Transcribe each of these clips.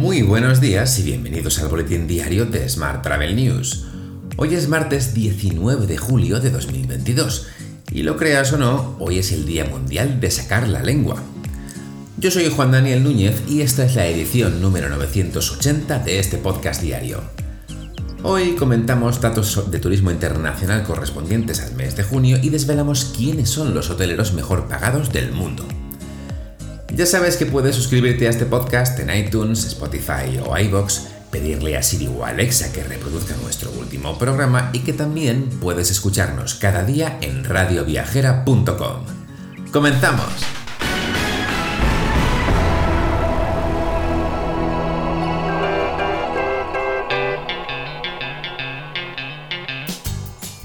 Muy buenos días y bienvenidos al boletín diario de Smart Travel News. Hoy es martes 19 de julio de 2022 y lo creas o no, hoy es el Día Mundial de Sacar la Lengua. Yo soy Juan Daniel Núñez y esta es la edición número 980 de este podcast diario. Hoy comentamos datos de turismo internacional correspondientes al mes de junio y desvelamos quiénes son los hoteleros mejor pagados del mundo. Ya sabes que puedes suscribirte a este podcast en iTunes, Spotify o iBox, pedirle a Siri o Alexa que reproduzca nuestro último programa y que también puedes escucharnos cada día en radioviajera.com. ¡Comenzamos!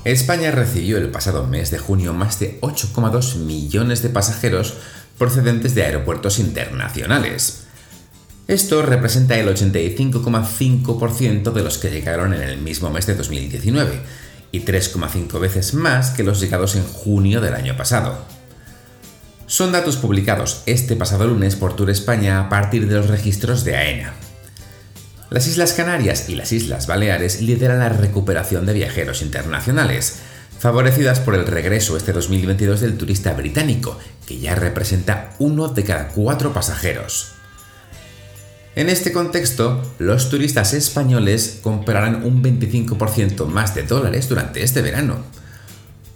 España recibió el pasado mes de junio más de 8,2 millones de pasajeros procedentes de aeropuertos internacionales. Esto representa el 85,5% de los que llegaron en el mismo mes de 2019 y 3,5 veces más que los llegados en junio del año pasado. Son datos publicados este pasado lunes por Tour España a partir de los registros de AENA. Las Islas Canarias y las Islas Baleares lideran la recuperación de viajeros internacionales, favorecidas por el regreso este 2022 del turista británico, que ya representa uno de cada cuatro pasajeros. En este contexto, los turistas españoles comprarán un 25% más de dólares durante este verano.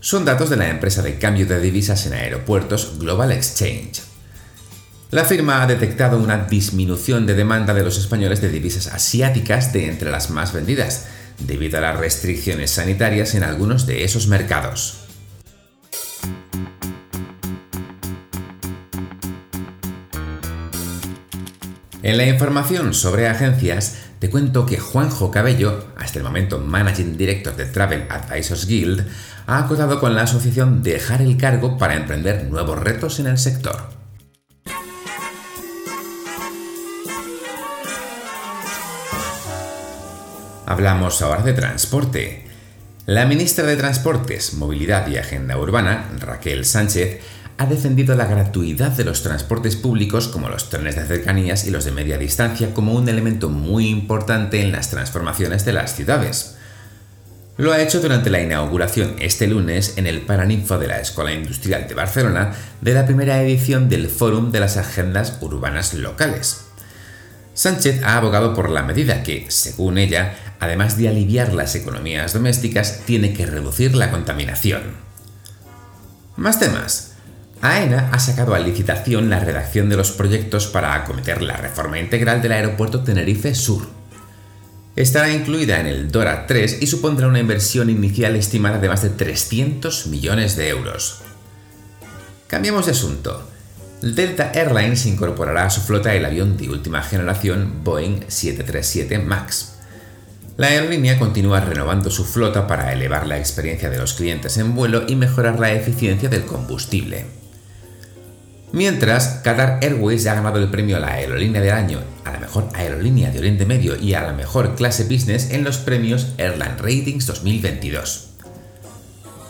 Son datos de la empresa de cambio de divisas en aeropuertos Global Exchange. La firma ha detectado una disminución de demanda de los españoles de divisas asiáticas de entre las más vendidas, debido a las restricciones sanitarias en algunos de esos mercados. En la información sobre agencias, te cuento que Juanjo Cabello, hasta el momento Managing Director de Travel Advisors Guild, ha acordado con la asociación dejar el cargo para emprender nuevos retos en el sector. Hablamos ahora de transporte. La ministra de Transportes, Movilidad y Agenda Urbana, Raquel Sánchez, ha defendido la gratuidad de los transportes públicos como los trenes de cercanías y los de media distancia como un elemento muy importante en las transformaciones de las ciudades. Lo ha hecho durante la inauguración este lunes en el Paraninfo de la Escuela Industrial de Barcelona de la primera edición del Fórum de las Agendas Urbanas Locales. Sánchez ha abogado por la medida que, según ella, además de aliviar las economías domésticas, tiene que reducir la contaminación. Más temas. AENA ha sacado a licitación la redacción de los proyectos para acometer la reforma integral del aeropuerto Tenerife Sur. Estará incluida en el DORA 3 y supondrá una inversión inicial estimada de más de 300 millones de euros. Cambiamos de asunto. Delta Airlines incorporará a su flota el avión de última generación Boeing 737 MAX. La aerolínea continúa renovando su flota para elevar la experiencia de los clientes en vuelo y mejorar la eficiencia del combustible. Mientras, Qatar Airways ha ganado el premio a la aerolínea del año, a la mejor aerolínea de Oriente Medio y a la mejor clase business en los premios Airline Ratings 2022.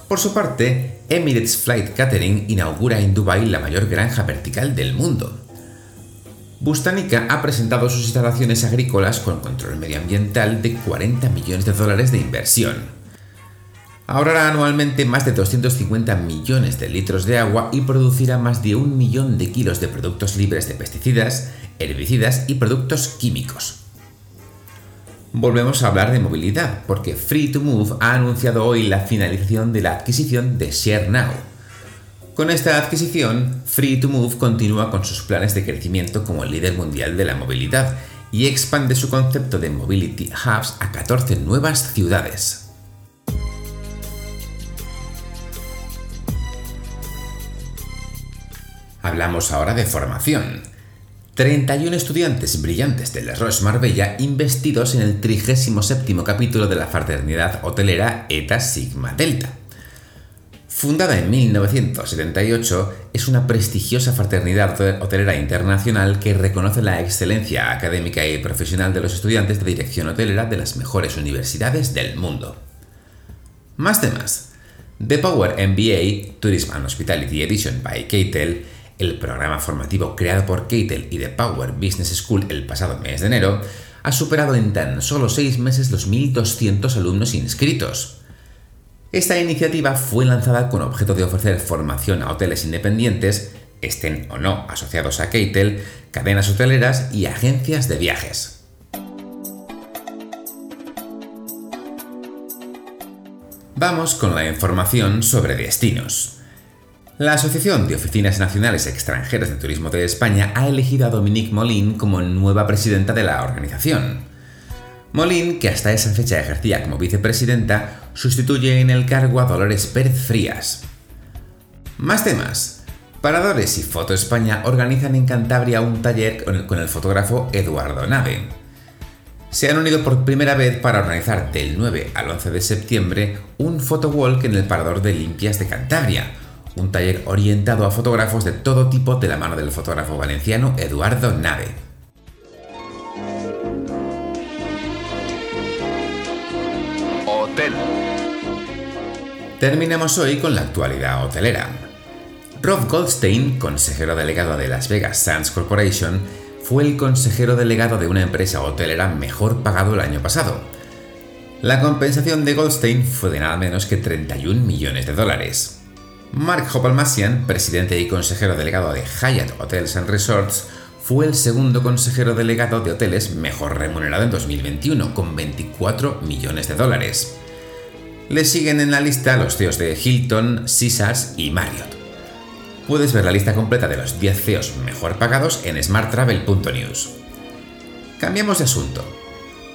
Por su parte, Emirates Flight Catering inaugura en Dubai la mayor granja vertical del mundo. Bustanica ha presentado sus instalaciones agrícolas con control medioambiental de 40 millones de dólares de inversión. Ahorrará anualmente más de 250 millones de litros de agua y producirá más de un millón de kilos de productos libres de pesticidas, herbicidas y productos químicos. Volvemos a hablar de movilidad, porque Free2Move ha anunciado hoy la finalización de la adquisición de ShareNow, con esta adquisición, Free2Move continúa con sus planes de crecimiento como líder mundial de la movilidad y expande su concepto de Mobility Hubs a 14 nuevas ciudades. Hablamos ahora de formación. 31 estudiantes brillantes de La Roche Marbella investidos en el 37 capítulo de la fraternidad hotelera ETA Sigma Delta. Fundada en 1978, es una prestigiosa fraternidad hotelera internacional que reconoce la excelencia académica y profesional de los estudiantes de dirección hotelera de las mejores universidades del mundo. Más temas. The Power MBA Tourism and Hospitality Edition by KTEL el programa formativo creado por Keitel y The Power Business School el pasado mes de enero, ha superado en tan solo seis meses los 1.200 alumnos inscritos. Esta iniciativa fue lanzada con objeto de ofrecer formación a hoteles independientes, estén o no asociados a Keitel, cadenas hoteleras y agencias de viajes. Vamos con la información sobre destinos. La Asociación de Oficinas Nacionales Extranjeras de Turismo de España ha elegido a Dominique Molin como nueva presidenta de la organización. Molin, que hasta esa fecha ejercía como vicepresidenta, sustituye en el cargo a Dolores Pérez Frías. Más temas. Paradores y Foto España organizan en Cantabria un taller con el fotógrafo Eduardo Nave. Se han unido por primera vez para organizar del 9 al 11 de septiembre un photowalk en el Parador de Limpias de Cantabria, un taller orientado a fotógrafos de todo tipo de la mano del fotógrafo valenciano Eduardo Nave. Terminamos hoy con la actualidad hotelera. Rob Goldstein, consejero delegado de Las Vegas Sands Corporation, fue el consejero delegado de una empresa hotelera mejor pagado el año pasado. La compensación de Goldstein fue de nada menos que 31 millones de dólares. Mark Hopalmasian, presidente y consejero delegado de Hyatt Hotels and Resorts, fue el segundo consejero delegado de hoteles mejor remunerado en 2021, con 24 millones de dólares. Le siguen en la lista los CEOs de Hilton, Caesars y Marriott. Puedes ver la lista completa de los 10 CEOs mejor pagados en smarttravel.news. Cambiamos de asunto.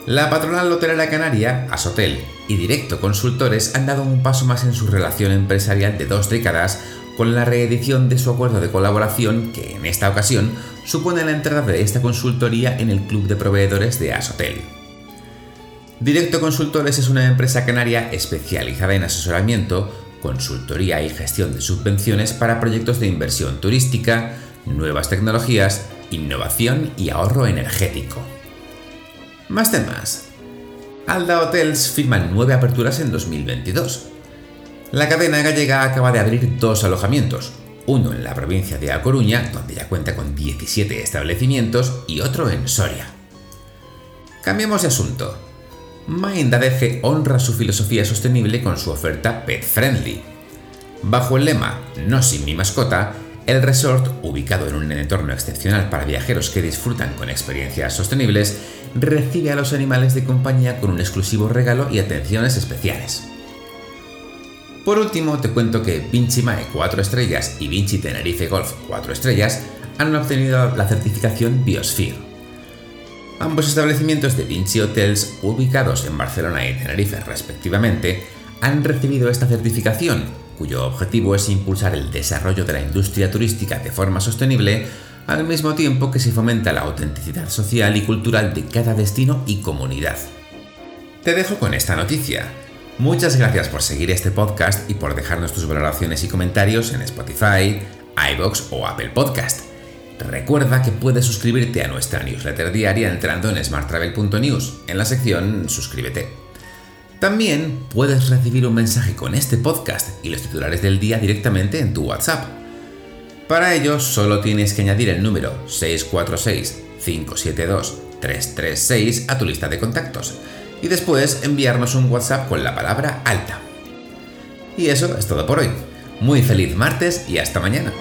La patronal hotelera canaria, Asotel, y Directo Consultores han dado un paso más en su relación empresarial de dos décadas con la reedición de su acuerdo de colaboración que en esta ocasión supone la entrada de esta consultoría en el club de proveedores de Asotel. Directo Consultores es una empresa canaria especializada en asesoramiento, consultoría y gestión de subvenciones para proyectos de inversión turística, nuevas tecnologías, innovación y ahorro energético. Más temas. Alda Hotels firma nueve aperturas en 2022. La cadena gallega acaba de abrir dos alojamientos, uno en la provincia de A Coruña, donde ya cuenta con 17 establecimientos, y otro en Soria. Cambiamos de asunto. Mind ADG honra su filosofía sostenible con su oferta Pet Friendly. Bajo el lema No sin mi mascota, el resort, ubicado en un entorno excepcional para viajeros que disfrutan con experiencias sostenibles, recibe a los animales de compañía con un exclusivo regalo y atenciones especiales. Por último, te cuento que Vinci Mae 4 estrellas y Vinci Tenerife Golf 4 estrellas han obtenido la certificación Biosphere. Ambos establecimientos de Vinci Hotels, ubicados en Barcelona y Tenerife respectivamente, han recibido esta certificación, cuyo objetivo es impulsar el desarrollo de la industria turística de forma sostenible al mismo tiempo que se fomenta la autenticidad social y cultural de cada destino y comunidad. Te dejo con esta noticia. Muchas gracias por seguir este podcast y por dejarnos tus valoraciones y comentarios en Spotify, iBox o Apple Podcast. Recuerda que puedes suscribirte a nuestra newsletter diaria entrando en smarttravel.news en la sección Suscríbete. También puedes recibir un mensaje con este podcast y los titulares del día directamente en tu WhatsApp. Para ello solo tienes que añadir el número 646-572-336 a tu lista de contactos y después enviarnos un WhatsApp con la palabra alta. Y eso es todo por hoy. Muy feliz martes y hasta mañana.